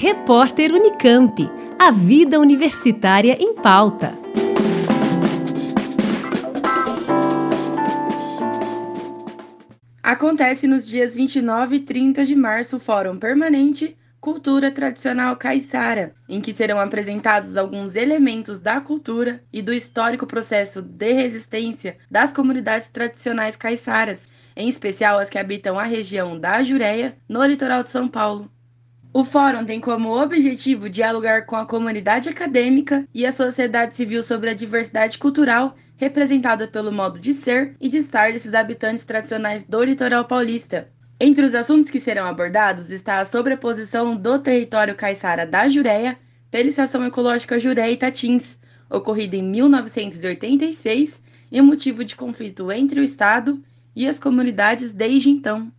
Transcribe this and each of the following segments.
Repórter Unicamp. A vida universitária em pauta. Acontece nos dias 29 e 30 de março o Fórum Permanente Cultura Tradicional Caiçara, em que serão apresentados alguns elementos da cultura e do histórico processo de resistência das comunidades tradicionais caiçaras, em especial as que habitam a região da Jureia, no litoral de São Paulo. O fórum tem como objetivo dialogar com a comunidade acadêmica e a sociedade civil sobre a diversidade cultural representada pelo modo de ser e de estar desses habitantes tradicionais do litoral paulista. Entre os assuntos que serão abordados está a sobreposição do território caiçara da Jureia pela Estação Ecológica Jureia Itatins, ocorrida em 1986 e motivo de conflito entre o Estado e as comunidades desde então.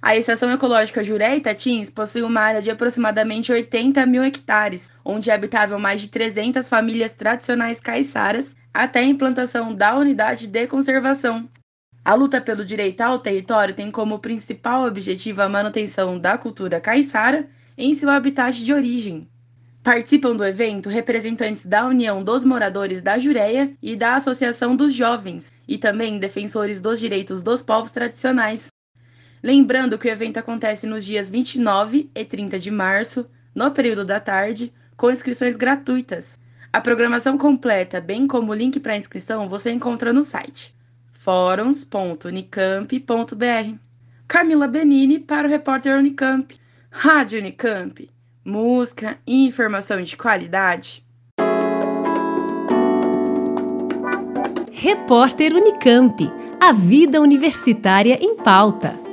A Estação Ecológica Juré Itatins possui uma área de aproximadamente 80 mil hectares, onde habitavam mais de 300 famílias tradicionais caiçaras até a implantação da unidade de conservação. A luta pelo direito ao território tem como principal objetivo a manutenção da cultura caiçara em seu habitat de origem. Participam do evento representantes da União dos Moradores da Jureia e da Associação dos Jovens, e também defensores dos direitos dos povos tradicionais. Lembrando que o evento acontece nos dias 29 e 30 de março, no período da tarde, com inscrições gratuitas. A programação completa, bem como o link para inscrição, você encontra no site fóruns.unicamp.br. Camila Benini para o repórter Unicamp. Rádio Unicamp. Música e informação de qualidade. Repórter Unicamp. A vida universitária em pauta.